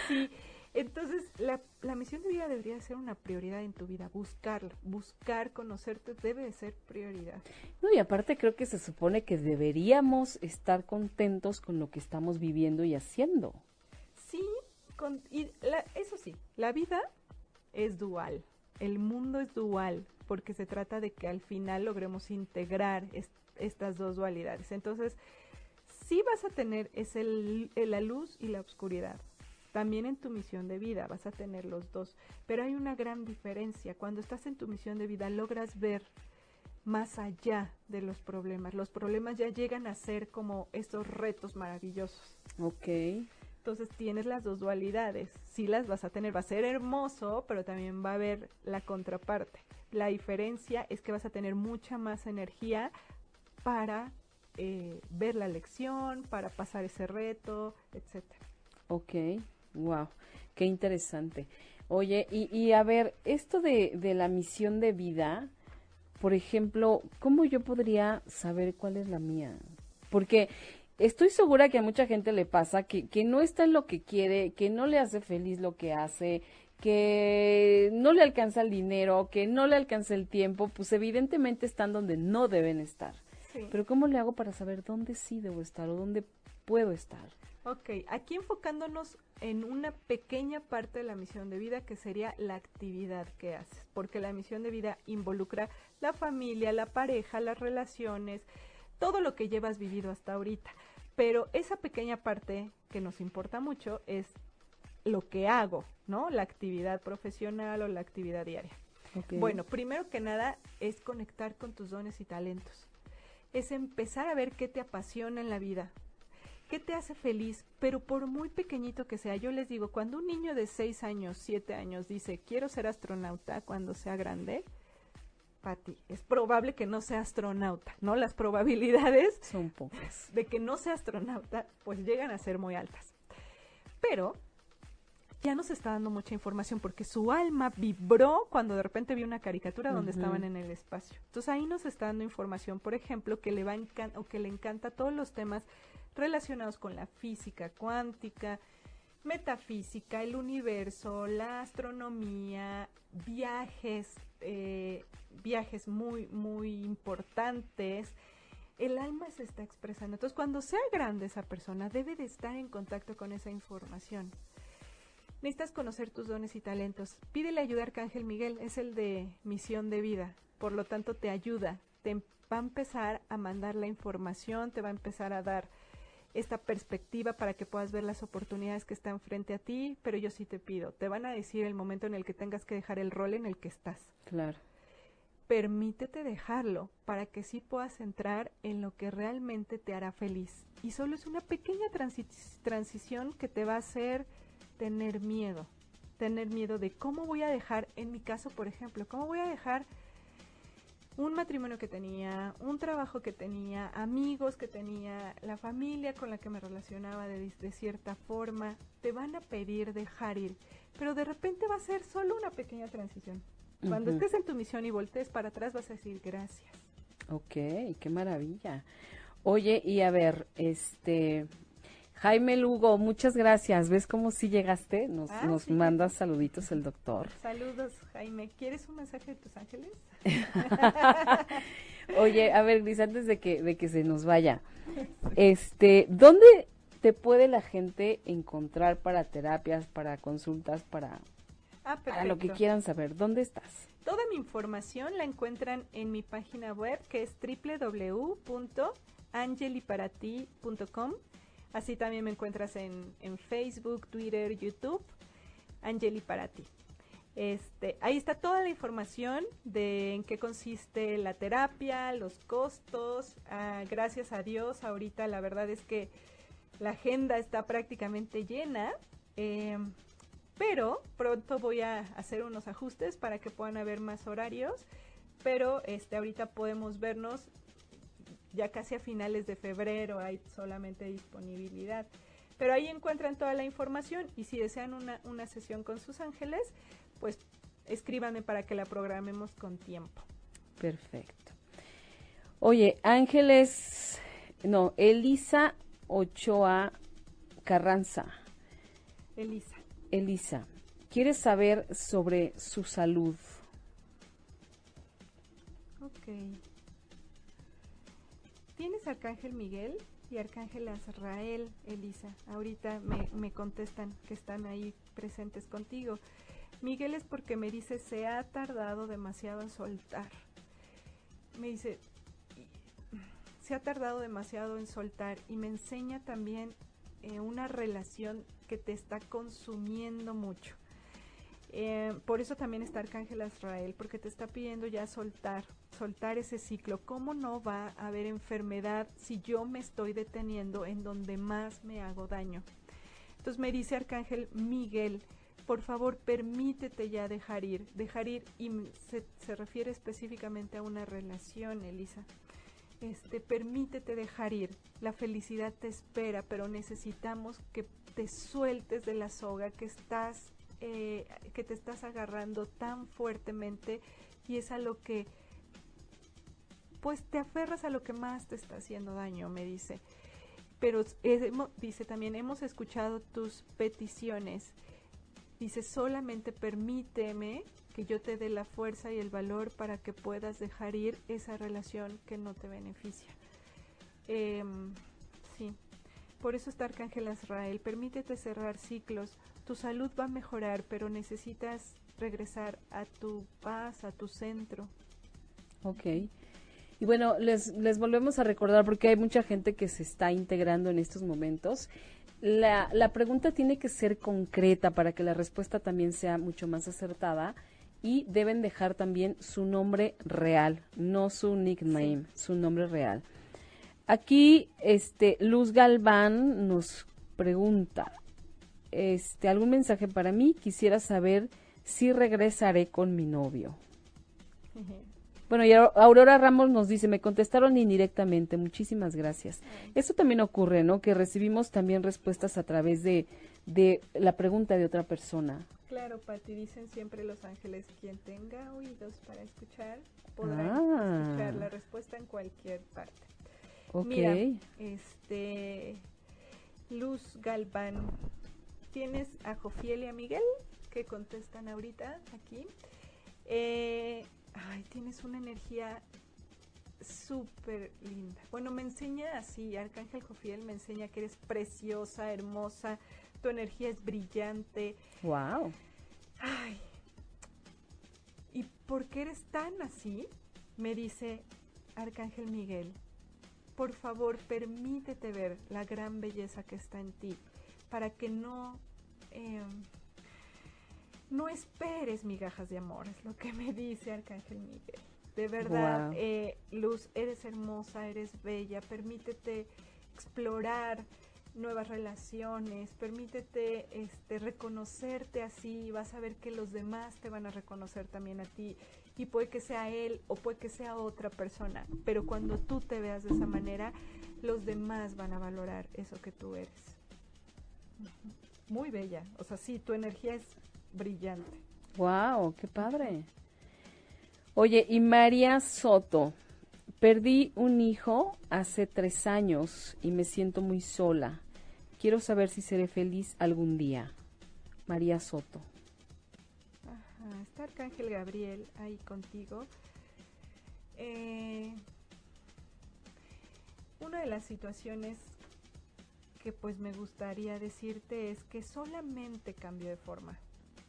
sí, entonces, la, la, misión de vida debería ser una prioridad en tu vida. Buscarla, buscar conocerte debe de ser prioridad. No, y aparte creo que se supone que deberíamos estar contentos con lo que estamos viviendo y haciendo. Sí, con, y eso sí, la vida es dual. El mundo es dual porque se trata de que al final logremos integrar estas dos dualidades. Entonces, sí vas a tener es el, la luz y la oscuridad también en tu misión de vida vas a tener los dos, pero hay una gran diferencia. Cuando estás en tu misión de vida logras ver más allá de los problemas. Los problemas ya llegan a ser como estos retos maravillosos. Ok. Entonces tienes las dos dualidades. Sí las vas a tener. Va a ser hermoso, pero también va a haber la contraparte. La diferencia es que vas a tener mucha más energía para eh, ver la lección, para pasar ese reto, etcétera. Ok. Wow, qué interesante. Oye, y, y a ver, esto de, de la misión de vida, por ejemplo, ¿cómo yo podría saber cuál es la mía? Porque estoy segura que a mucha gente le pasa que, que no está en lo que quiere, que no le hace feliz lo que hace, que no le alcanza el dinero, que no le alcanza el tiempo, pues evidentemente están donde no deben estar. Pero ¿cómo le hago para saber dónde sí debo estar o dónde puedo estar? Ok, aquí enfocándonos en una pequeña parte de la misión de vida que sería la actividad que haces, porque la misión de vida involucra la familia, la pareja, las relaciones, todo lo que llevas vivido hasta ahorita. Pero esa pequeña parte que nos importa mucho es lo que hago, ¿no? La actividad profesional o la actividad diaria. Bueno, primero que nada es conectar con tus dones y talentos. Es empezar a ver qué te apasiona en la vida, ¿Qué te hace feliz? Pero por muy pequeñito que sea, yo les digo, cuando un niño de 6 años, 7 años dice, quiero ser astronauta cuando sea grande, Pati, es probable que no sea astronauta, ¿no? Las probabilidades son pocas de que no sea astronauta, pues llegan a ser muy altas. Pero ya nos está dando mucha información porque su alma vibró cuando de repente vio una caricatura donde estaban en el espacio. Entonces ahí nos está dando información, por ejemplo, que le va o que le encanta todos los temas relacionados con la física cuántica, metafísica, el universo, la astronomía, viajes, eh, viajes muy, muy importantes. El alma se está expresando. Entonces, cuando sea grande esa persona, debe de estar en contacto con esa información. Necesitas conocer tus dones y talentos. Pídele ayuda a Arcángel Miguel, es el de misión de vida. Por lo tanto, te ayuda. Te va a empezar a mandar la información, te va a empezar a dar esta perspectiva para que puedas ver las oportunidades que están frente a ti, pero yo sí te pido, te van a decir el momento en el que tengas que dejar el rol en el que estás. Claro. permítete dejarlo para que sí puedas entrar en lo que realmente te hará feliz. Y solo es una pequeña transición que te va a hacer tener miedo, tener miedo de cómo voy a dejar, en mi caso, por ejemplo, cómo voy a dejar un matrimonio que tenía, un trabajo que tenía, amigos que tenía, la familia con la que me relacionaba de, cierta forma, te van a pedir dejar ir, pero de repente va a ser solo una pequeña transición. Cuando estés en tu misión y voltees para atrás vas a decir gracias. Ok, qué maravilla. Oye, y a ver, este, Jaime Lugo, muchas gracias. ¿Ves cómo sí llegaste? Nos, ah, nos manda saluditos el doctor. Saludos, Jaime. ¿Quieres un mensaje de tus ángeles? [LAUGHS] Oye, a ver, Gris, antes de que, de que se nos vaya, este, ¿dónde te puede la gente encontrar para terapias, para consultas, para, ah, para lo que quieran saber? ¿Dónde estás? Toda mi información la encuentran en mi página web que es www.angeliparati.com Así también me encuentras en, Facebook, Twitter, YouTube, Angeli para ti. Este, ahí está toda la información de en qué consiste la terapia, los costos. Ah, gracias a Dios, ahorita la verdad es que la agenda está prácticamente llena, em, pero pronto voy a hacer unos ajustes para que puedan haber más horarios. Pero este, ahorita podemos vernos ya casi a finales de febrero hay solamente disponibilidad. Pero ahí encuentran toda la información y si desean una, una sesión con sus ángeles, pues escríbanme para que la programemos con tiempo. Perfecto. Oye, Ángeles, no, Elisa Ochoa Carranza. Elisa. Elisa, ¿quieres saber sobre su salud? Ok. ¿Tienes Arcángel Miguel y Arcángel Azrael, Elisa? Ahorita me, me contestan que están ahí presentes contigo. Miguel es porque me dice, se ha tardado demasiado en soltar. Me dice, se ha tardado demasiado en soltar y me enseña también eh, una relación que te está consumiendo mucho. Eh, por eso también está Arcángel Azrael, porque te está pidiendo ya soltar, soltar ese ciclo. ¿Cómo no va a haber enfermedad si yo me estoy deteniendo en donde más me hago daño? Entonces me dice Arcángel Miguel, por favor permítete ya dejar ir, dejar ir y se, se refiere específicamente a una relación, Elisa. Este, permítete dejar ir. La felicidad te espera, pero necesitamos que te sueltes de la soga que estás eh, que te estás agarrando tan fuertemente y es a lo que pues te aferras a lo que más te está haciendo daño, me dice. Pero dice también, hemos escuchado tus peticiones. Dice, solamente permíteme que yo te dé la fuerza y el valor para que puedas dejar ir esa relación que no te beneficia. Em, sí, por eso está Arcángel Azrael. Permítete cerrar ciclos, tu salud va a mejorar, pero necesitas regresar a tu paz, a tu centro. Ok. Y bueno, les, les volvemos a recordar porque hay mucha gente que se está integrando en estos momentos. La, la pregunta tiene que ser concreta para que la respuesta también sea mucho más acertada y deben dejar también su nombre real, no su nickname, su nombre real. Aquí, este, Luz Galván nos pregunta, este, algún mensaje para mí, quisiera saber si regresaré con mi novio. Bueno, y Aurora Ramos nos dice, me contestaron indirectamente, muchísimas gracias. Eso también ocurre, ¿no? Que recibimos también respuestas a través de, de la pregunta de otra persona. Claro, Pati, dicen siempre los ángeles, quien tenga oídos para escuchar, podrá ah. escuchar la respuesta en cualquier parte. Ok. este, Luz Galván tienes a Jofiel y a Miguel que contestan ahorita aquí. Eh, ay, tienes una energía súper linda. Bueno, me enseña así, Arcángel Jofiel me enseña que eres preciosa, hermosa, tu energía es brillante. Wow. Ay. ¿Y por qué eres tan así? Me dice Arcángel Miguel. Por favor, permítete ver la gran belleza que está en ti para que no Em, no esperes migajas de amor, es lo que me dice Arcángel Miguel. De verdad, eh, Luz, eres hermosa, eres bella, permítete explorar nuevas relaciones, permítete este, reconocerte así, vas a ver que los demás te van a reconocer también a ti. Y puede que sea él o puede que sea otra persona, pero cuando tú te veas de esa manera, los demás van a valorar eso que tú eres. Muy bella, o sea, sí, tu energía es brillante. Wow, qué padre. Oye, y María Soto, perdí un hijo hace tres años y me siento muy sola. Quiero saber si seré feliz algún día. María Soto. Ajá, está Arcángel Gabriel ahí contigo. Eh, una de las situaciones que pues me gustaría decirte es que solamente cambio de forma.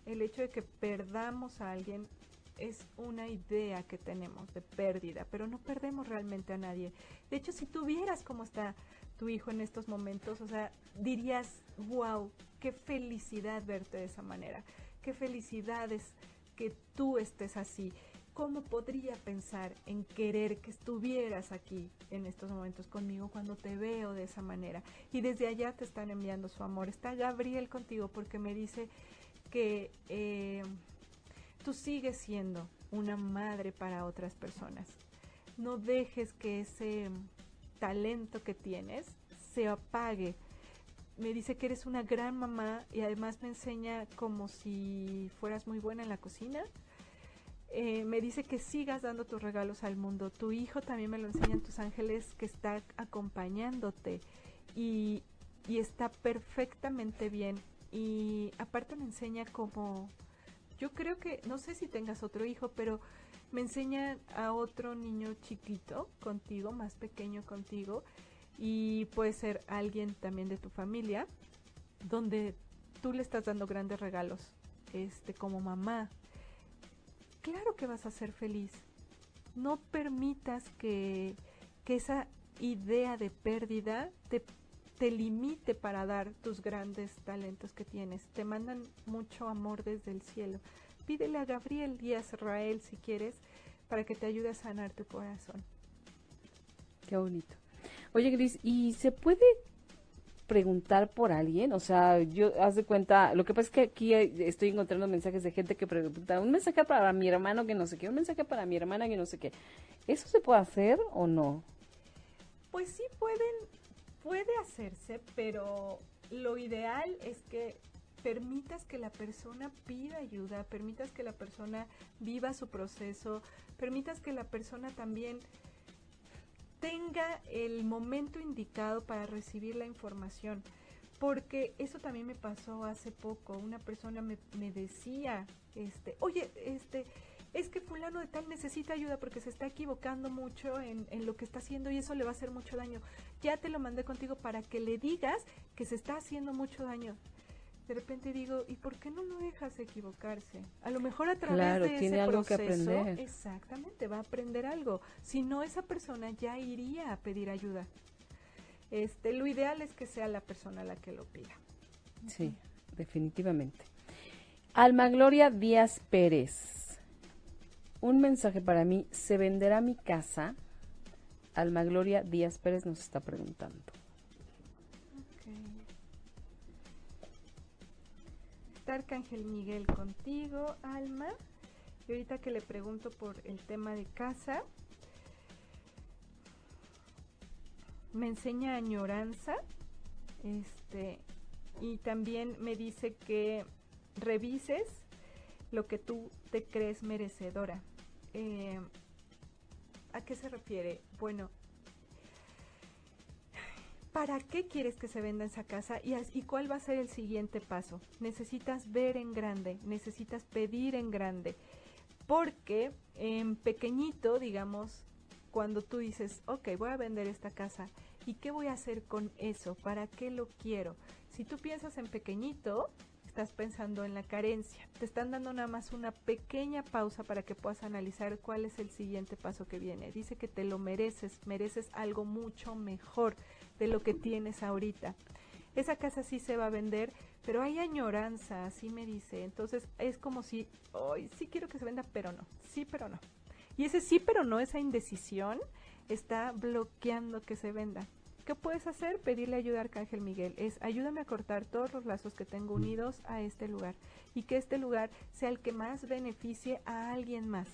El hecho de que perdamos a alguien es una idea que tenemos de pérdida, pero no perdemos realmente a nadie. De hecho, si tuvieras cómo está tu hijo en estos momentos, o sea, dirías, wow, qué felicidad verte de esa manera, qué felicidad es que tú estés así. ¿Cómo podría pensar en querer que estuvieras aquí en estos momentos conmigo cuando te veo de esa manera? Y desde allá te están enviando su amor. Está Gabriel contigo porque me dice que eh, tú sigues siendo una madre para otras personas. No dejes que ese talento que tienes se apague. Me dice que eres una gran mamá y además me enseña como si fueras muy buena en la cocina. Eh, me dice que sigas dando tus regalos al mundo. Tu hijo también me lo enseñan tus ángeles que está acompañándote y, y está perfectamente bien. Y aparte me enseña como yo creo que, no sé si tengas otro hijo, pero me enseña a otro niño chiquito contigo, más pequeño contigo, y puede ser alguien también de tu familia, donde tú le estás dando grandes regalos, este, como mamá. Claro que vas a ser feliz. No permitas que, que esa idea de pérdida te te limite para dar tus grandes talentos que tienes. Te mandan mucho amor desde el cielo. Pídele a Gabriel Díaz Rael si quieres para que te ayude a sanar tu corazón. Qué bonito. Oye, Gris, ¿y se puede preguntar por alguien? O sea, yo, haz de cuenta, lo que pasa es que aquí estoy encontrando mensajes de gente que pregunta, un mensaje para mi hermano que no sé qué, un mensaje para mi hermana que no sé qué. ¿Eso se puede hacer o no? Pues sí pueden puede hacerse, pero lo ideal es que permitas que la persona pida ayuda, permitas que la persona viva su proceso, permitas que la persona también tenga el momento indicado para recibir la información. Porque eso también me pasó hace poco. Una persona me, decía, este, oye, este, es que fulano de tal necesita ayuda porque se está equivocando mucho en, lo que está haciendo y eso le va a hacer mucho daño. Ya te lo mandé contigo para que le digas que se está haciendo mucho daño. De repente digo, ¿y por qué no lo dejas equivocarse? A lo mejor a través de tiene ese algo proceso, que aprender. exactamente, va a aprender algo. Si no, esa persona ya iría a pedir ayuda. Este, lo ideal es que sea la persona la que lo pida. Sí, definitivamente. Alma Gloria Díaz Pérez un mensaje para mí, ¿se venderá mi casa? Alma Gloria Díaz Pérez nos está preguntando. Está Arcángel Miguel contigo, Alma. Y ahorita que le pregunto por el tema de casa, me enseña añoranza, este, y también me dice que revises lo que tú te crees merecedora. Eh, ¿A qué se refiere? Bueno, ¿para qué quieres que se venda esa casa y, y, cuál va a ser el siguiente paso? Necesitas ver en grande, necesitas pedir en grande, porque en pequeñito, digamos, cuando tú dices, ok, voy a vender esta casa, ¿y qué voy a hacer con eso? ¿Para qué lo quiero? Si tú piensas en pequeñito, estás pensando en la carencia. Te están dando nada más una pequeña pausa para que puedas analizar cuál es el siguiente paso que viene. Dice que te lo mereces, mereces algo mucho mejor de lo que tienes ahorita. Esa casa sí se va a vender, pero hay añoranza, así me dice. Entonces es como si, hoy sí quiero que se venda, pero no, sí, pero no. Y ese sí, pero no, esa indecisión está bloqueando que se venda. ¿Qué puedes hacer? Pedirle ayuda a Arcángel Miguel. Es ayúdame a cortar todos los lazos que tengo unidos a este lugar y que este lugar sea el que más beneficie a alguien más.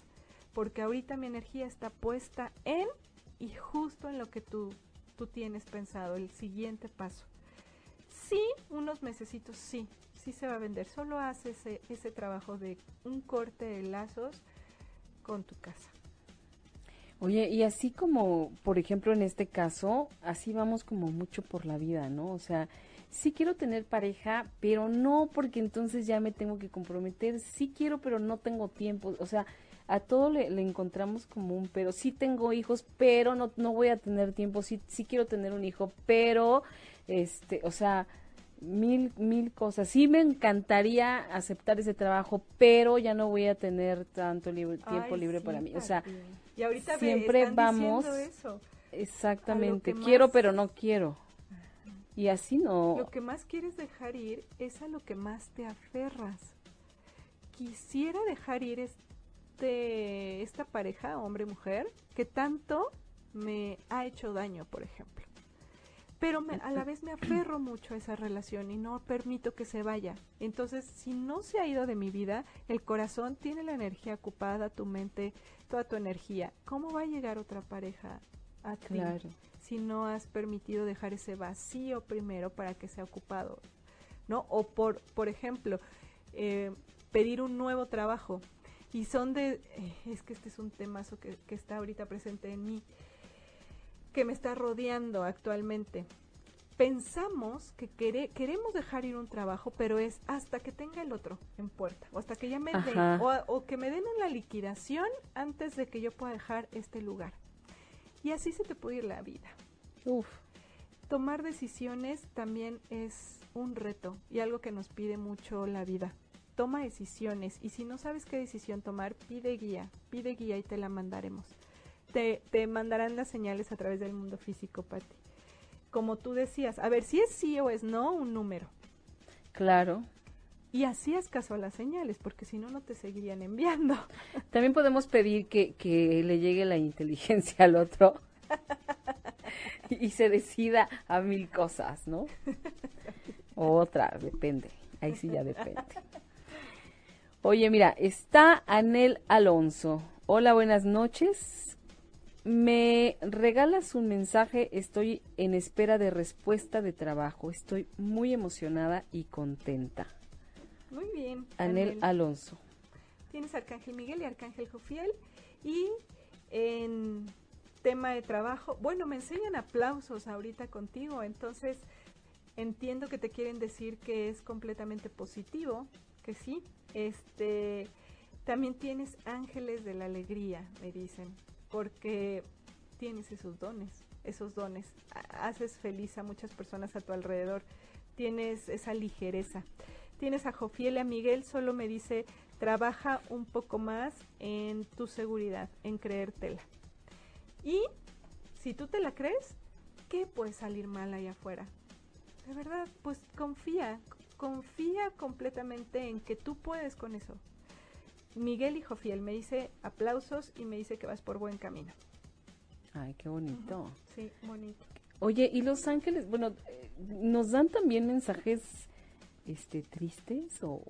Porque ahorita mi energía está puesta en y justo en lo que tú, tú tienes pensado, el siguiente paso. Sí, unos mesecitos sí, sí se va a vender. Solo hace ese, ese trabajo de un corte de lazos con tu casa. Oye, y así como, por ejemplo, en este caso, así vamos como mucho por la vida, ¿no? O sea, sí quiero tener pareja, pero no porque entonces ya me tengo que comprometer. Sí quiero, pero no tengo tiempo. O sea, a todo le, encontramos como un pero. Sí tengo hijos, pero no, no voy a tener tiempo. Sí, sí quiero tener un hijo, pero, este, o sea, mil, mil cosas. Sí me encantaría aceptar ese trabajo, pero ya no voy a tener tanto tiempo libre para mí. O sea, y ahorita siempre vamos. Eso, exactamente, quiero pero no quiero. Y así no. Lo que más quieres dejar ir es a lo que más te aferras. Quisiera dejar ir este, esta pareja, hombre-mujer, que tanto me ha hecho daño, por ejemplo pero a la vez me aferro mucho a esa relación y no permito que se vaya. Entonces, si no se ha ido de mi vida, el corazón tiene la energía ocupada, tu mente, toda tu energía. ¿Cómo va a llegar otra pareja a ti si no has permitido dejar ese vacío primero para que sea ocupado? ¿No? O por, por ejemplo, eh, pedir un nuevo trabajo. Y son de, eh, es que este es un temazo que, que está ahorita presente en mí que me está rodeando actualmente. Pensamos que queremos dejar ir un trabajo, pero es hasta que tenga el otro en puerta, o hasta que ya me den, o, que me den una liquidación antes de que yo pueda dejar este lugar. Y así se te puede ir la vida. Uf. Tomar decisiones también es un reto y algo que nos pide mucho la vida. Toma decisiones y si no sabes qué decisión tomar, pide guía, pide guía y te la mandaremos te, mandarán las señales a través del mundo físico, Pati. Como tú decías, a ver si es sí o es no un número. Claro. Y así es caso a las señales, porque si no, no te seguirían enviando. [LAUGHS] También podemos pedir que, que le llegue la inteligencia al otro [LAUGHS] y se decida a mil cosas, ¿no? otra, depende. Ahí sí ya depende. Oye, mira, está Anel Alonso. Hola, buenas noches. Me regalas un mensaje, estoy en espera de respuesta de trabajo, estoy muy emocionada y contenta. Muy bien. Anel, Alonso. Tienes Arcángel Miguel y Arcángel Jofiel y en tema de trabajo, bueno, me enseñan aplausos ahorita contigo, entonces entiendo que te quieren decir que es completamente positivo, que sí. Este, también tienes ángeles de la alegría, me dicen porque tienes esos dones, esos dones, haces feliz a muchas personas a tu alrededor, tienes esa ligereza. Tienes a Jofiel, a Miguel, solo me dice, trabaja un poco más en tu seguridad, en creértela. Y si tú te la crees, ¿qué puede salir mal allá afuera? De verdad, pues confía, confía completamente en que tú puedes con eso. Miguel Hijo Fiel me dice aplausos y me dice que vas por buen camino. Ay, qué bonito. Sí, bonito. Oye, ¿y los ángeles, bueno, eh, nos dan también mensajes este tristes o,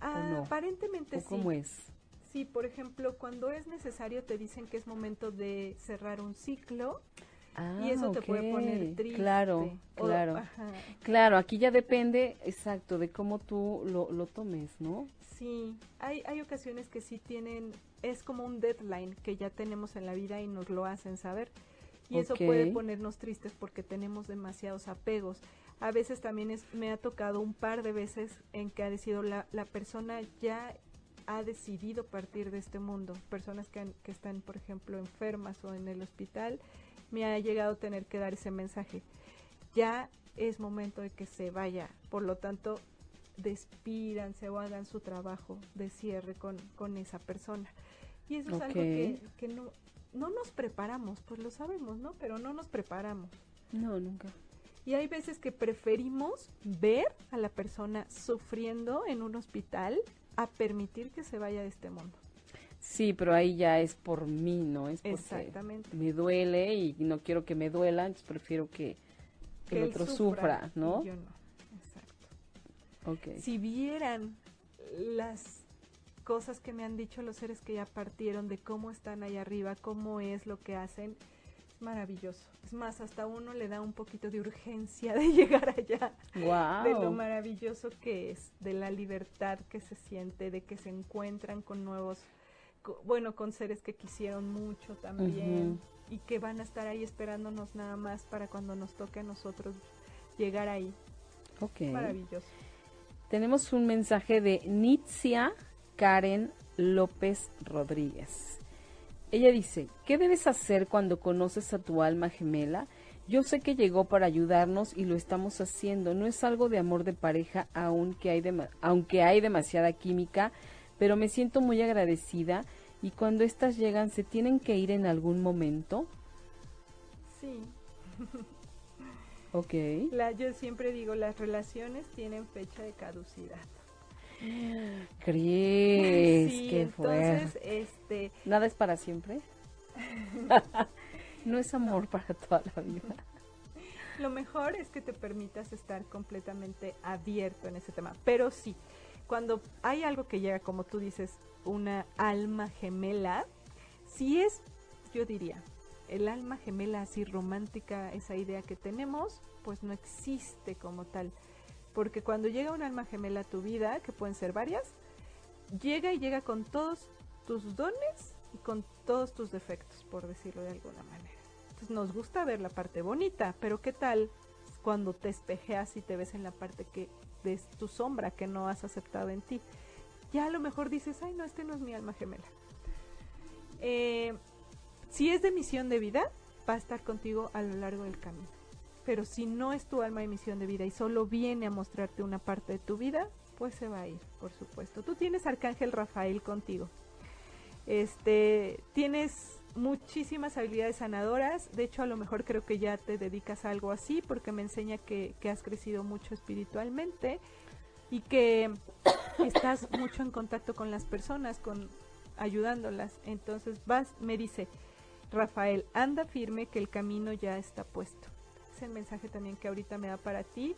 Aparentemente sí. ¿Cómo es? Sí, por ejemplo, cuando es necesario te dicen que es momento de cerrar un ciclo y eso te puede poner triste. Claro, claro. claro, aquí ya depende, exacto, de cómo tú lo, lo tomes, ¿no? Sí, hay, hay ocasiones que sí tienen, es como un deadline que ya tenemos en la vida y nos lo hacen saber. Y eso puede ponernos tristes porque tenemos demasiados apegos. A veces también es, me ha tocado un par de veces en que ha decidido la, la persona ya ha decidido partir de este mundo. Personas que, que están, por ejemplo, enfermas o en el hospital me ha llegado a tener que dar ese mensaje. Ya es momento de que se vaya, por lo tanto, despídanse o hagan su trabajo de cierre con, con esa persona. Y eso es algo que, que no, no nos preparamos, pues lo sabemos, ¿no? Pero no nos preparamos. No, nunca. Y hay veces que preferimos ver a la persona sufriendo en un hospital a permitir que se vaya de este mundo. Sí, pero ahí ya es por mí, ¿no? Es porque Exactamente. me duele y no quiero que me duela, entonces prefiero que, Que el otro sufra ¿no? yo no. Exacto. Ok. Si vieran las cosas que me han dicho los seres que ya partieron, de cómo están ahí arriba, cómo es lo que hacen, es maravilloso. Es más, hasta uno le da un poquito de urgencia [LAUGHS] de llegar allá, de lo Wow. maravilloso que es, de la libertad que se siente, de que se encuentran con nuevos, bueno, con seres que quisieron mucho también y que van a estar ahí esperándonos nada más para cuando nos toque a nosotros llegar ahí. Ok. Maravilloso. Tenemos un mensaje de Nitzia Karen López Rodríguez. Ella dice, ¿qué debes hacer cuando conoces a tu alma gemela? Yo sé que llegó para ayudarnos y lo estamos haciendo. No es algo de amor de pareja, aunque hay, aunque hay demasiada química, pero me siento muy agradecida y cuando estas llegan, ¿se tienen que ir en algún momento? Sí. Ok. La, yo siempre digo, las relaciones tienen fecha de caducidad. ¿Crees? sí, Qué entonces, fuerte. este, ¿Nada es para siempre? [LAUGHS] no es amor para toda la vida. lo mejor es que te permitas estar completamente abierto en ese tema. Pero sí, cuando hay algo que llega, como tú dices, una alma gemela, si es, yo diría, el alma gemela así romántica, esa idea que tenemos, pues no existe como tal. Porque cuando llega un alma gemela a tu vida, que pueden ser varias, llega y llega con todos tus dones y con todos tus defectos, por decirlo de alguna manera. Entonces nos gusta ver la parte bonita, pero ¿qué tal cuando te espejeas y te ves en la parte que de tu sombra que no has aceptado en ti? Ya a lo mejor dices, ay no, este no es mi alma gemela. Eh, si es de misión de vida, va a estar contigo a lo largo del camino. Pero si no es tu alma de misión de vida y solo viene a mostrarte una parte de tu vida, pues se va a ir, por supuesto. Tú tienes Arcángel Rafael contigo. Este, tienes muchísimas habilidades sanadoras. De hecho, a lo mejor creo que ya te dedicas a algo así porque me enseña que, has crecido mucho espiritualmente y que [COUGHS] estás mucho en contacto con las personas, con ayudándolas. Entonces vas, me dice Rafael, anda firme que el camino ya está puesto. Es el mensaje también que ahorita me da para ti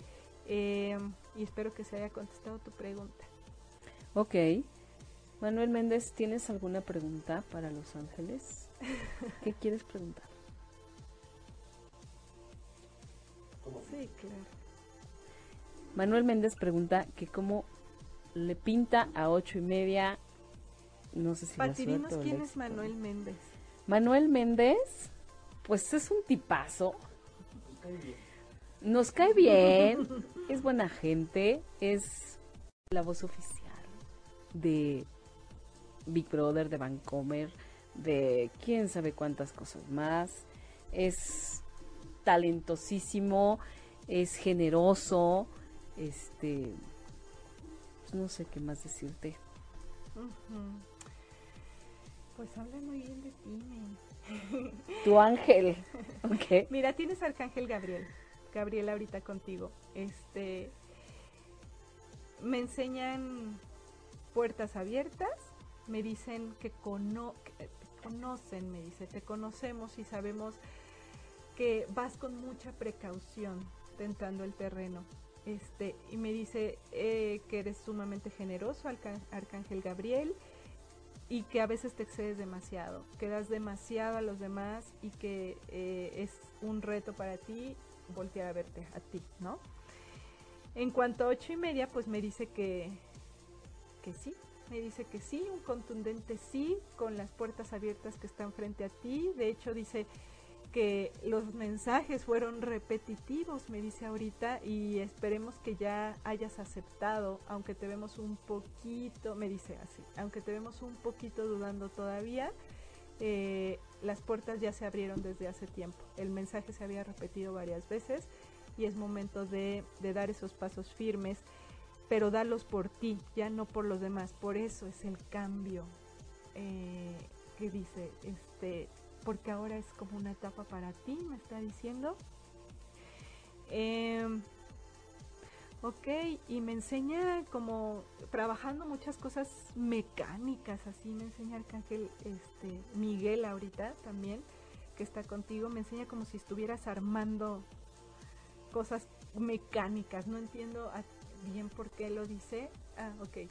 eh, y espero que se haya contestado tu pregunta. Ok. Manuel Méndez, ¿tienes alguna pregunta para Los Ángeles? ¿Qué [LAUGHS] quieres preguntar? Sí, claro. Manuel Méndez pregunta que cómo le pinta a ocho y media. No sé si quién es. Manuel Méndez. Manuel Méndez, pues es un tipazo. Nos cae bien, es buena gente, es la voz oficial de Big Brother, de Vancomer, de quién sabe cuántas cosas más. Es talentosísimo, es generoso, este, pues no sé qué más decirte. Pues habla muy bien de ti. Tu ángel, [LAUGHS] ¿ok? Mira, tienes Arcángel Gabriel. Gabriel ahorita contigo. Este me enseñan puertas abiertas, me dicen que, cono te conocen, me dice, te conocemos y sabemos que vas con mucha precaución tentando el terreno. Este, y me dice eh, que eres sumamente generoso, Arcángel Gabriel, y que a veces te excedes demasiado, que das demasiado a los demás y que eh, es un reto para ti voltear a verte a ti, ¿no? En cuanto a ocho y media, pues me dice que, que sí, me dice que sí, un contundente sí, con las puertas abiertas que están frente a ti. De hecho, dice que los mensajes fueron repetitivos, me dice ahorita, y esperemos que ya hayas aceptado, aunque te vemos un poquito, me dice así, aunque te vemos un poquito dudando todavía, eh, las puertas ya se abrieron desde hace tiempo. El mensaje se había repetido varias veces y es momento de, de dar esos pasos firmes, pero darlos por ti, ya no por los demás. Por eso es el cambio eh, que dice, este, porque ahora es como una etapa para ti, me está diciendo. Em, ok, y me enseña como trabajando muchas cosas mecánicas, así me enseña Arcángel este, Miguel ahorita también, que está contigo, me enseña como si estuvieras armando cosas mecánicas, no entiendo bien por qué lo dice, ah, ok,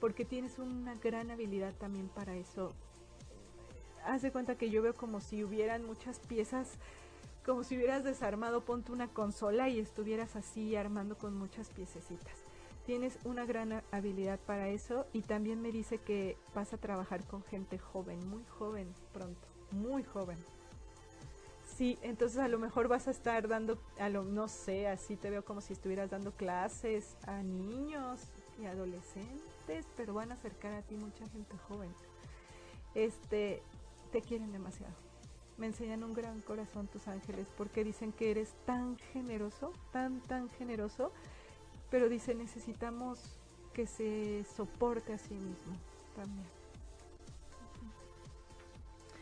porque tienes una gran habilidad también para eso. Haz de cuenta que yo veo como si hubieran muchas piezas como si hubieras desarmado, ponte una consola y estuvieras así armando con muchas piececitas. Tienes una gran habilidad para eso y también me dice que vas a trabajar con gente joven, muy joven pronto, muy joven. Sí, entonces a lo mejor vas a estar dando, a lo, no sé, así te veo como si estuvieras dando clases a niños y adolescentes, pero van a acercar a ti mucha gente joven. Este, te quieren demasiado me enseñan un gran corazón tus ángeles porque dicen que eres tan generoso, tan, tan generoso, pero dice necesitamos que se soporte a sí mismo también.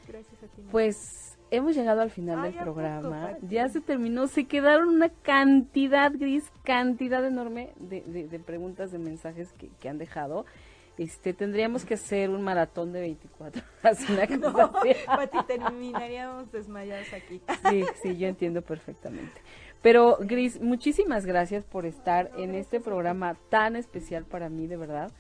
Gracias a ti. Pues hemos llegado al final del programa. ya se terminó. Se quedaron una cantidad, Gris, cantidad enorme de, de, preguntas, de mensajes que, que han dejado. Este, tendríamos que hacer un maratón de 24 [LAUGHS] horas, una [LAUGHS] cosa Pati, terminaríamos desmayados aquí. Sí, sí, yo entiendo perfectamente. Pero, Gris, muchísimas gracias por estar en este programa tan especial para mí, de verdad.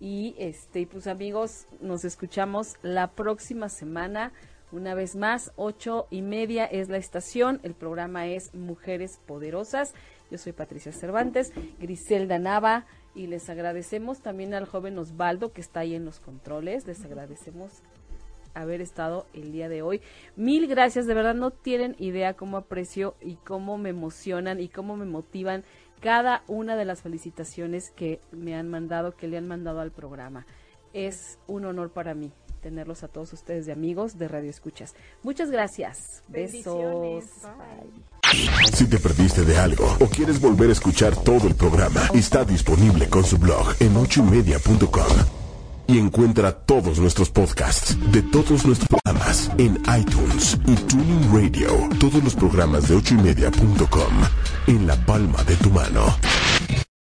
Y, este, pues amigos, nos escuchamos la próxima semana. Una vez más, ocho y media es la estación. El programa es Mujeres Poderosas. Yo soy Patricia Cervantes, Griselda Nava, y les agradecemos también al joven Osvaldo que está ahí en los controles, les agradecemos haber estado el día de hoy. Mil gracias, de verdad no tienen idea cómo aprecio y cómo me emocionan y cómo me motivan cada una de las felicitaciones que me han mandado, que le han mandado al programa. Es un honor para mí tenerlos a todos ustedes de amigos de Radio Escuchas. Muchas gracias. Besos. Si te perdiste de algo o quieres volver a escuchar todo el programa, está disponible con su blog en ochoymedia.com. Y encuentra todos nuestros podcasts de todos nuestros programas en iTunes y Tuning Radio. Todos los programas de ochoymedia.com en la palma de tu mano.